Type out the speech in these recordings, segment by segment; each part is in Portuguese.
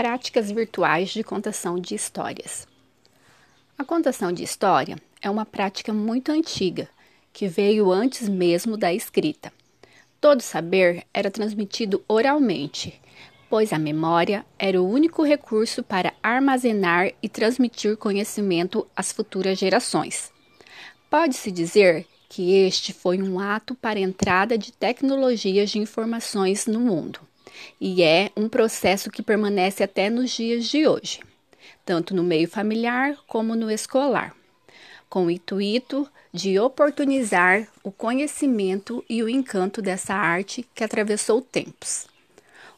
Práticas virtuais de contação de histórias. A contação de história é uma prática muito antiga, que veio antes mesmo da escrita. Todo saber era transmitido oralmente, pois a memória era o único recurso para armazenar e transmitir conhecimento às futuras gerações. Pode-se dizer que este foi um ato para a entrada de tecnologias de informações no mundo e é um processo que permanece até nos dias de hoje, tanto no meio familiar como no escolar, com o intuito de oportunizar o conhecimento e o encanto dessa arte que atravessou tempos.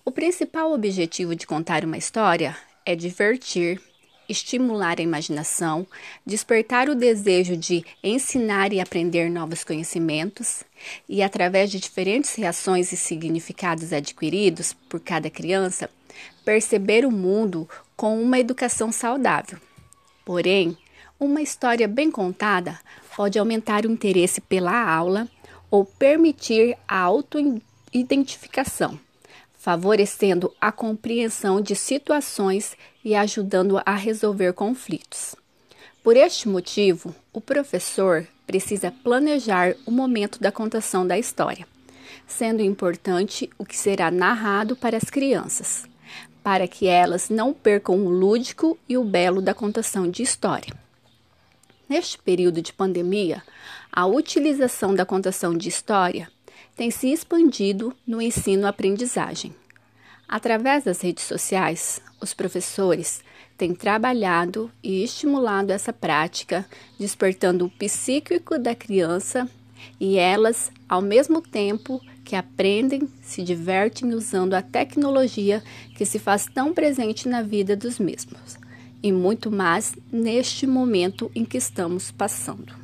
O principal objetivo de contar uma história é divertir, estimular a imaginação, despertar o desejo de ensinar e aprender novos conhecimentos, e através de diferentes reações e significados adquiridos por cada criança, perceber o mundo com uma educação saudável. Porém, uma história bem contada pode aumentar o interesse pela aula ou permitir a autoidentificação favorecendo a compreensão de situações e ajudando a resolver conflitos. Por este motivo, o professor precisa planejar o momento da contação da história, sendo importante o que será narrado para as crianças, para que elas não percam o lúdico e o belo da contação de história. Neste período de pandemia, a utilização da contação de história tem se expandido no ensino-aprendizagem. Através das redes sociais, os professores têm trabalhado e estimulado essa prática, despertando o psíquico da criança e elas, ao mesmo tempo que aprendem, se divertem usando a tecnologia que se faz tão presente na vida dos mesmos, e muito mais neste momento em que estamos passando.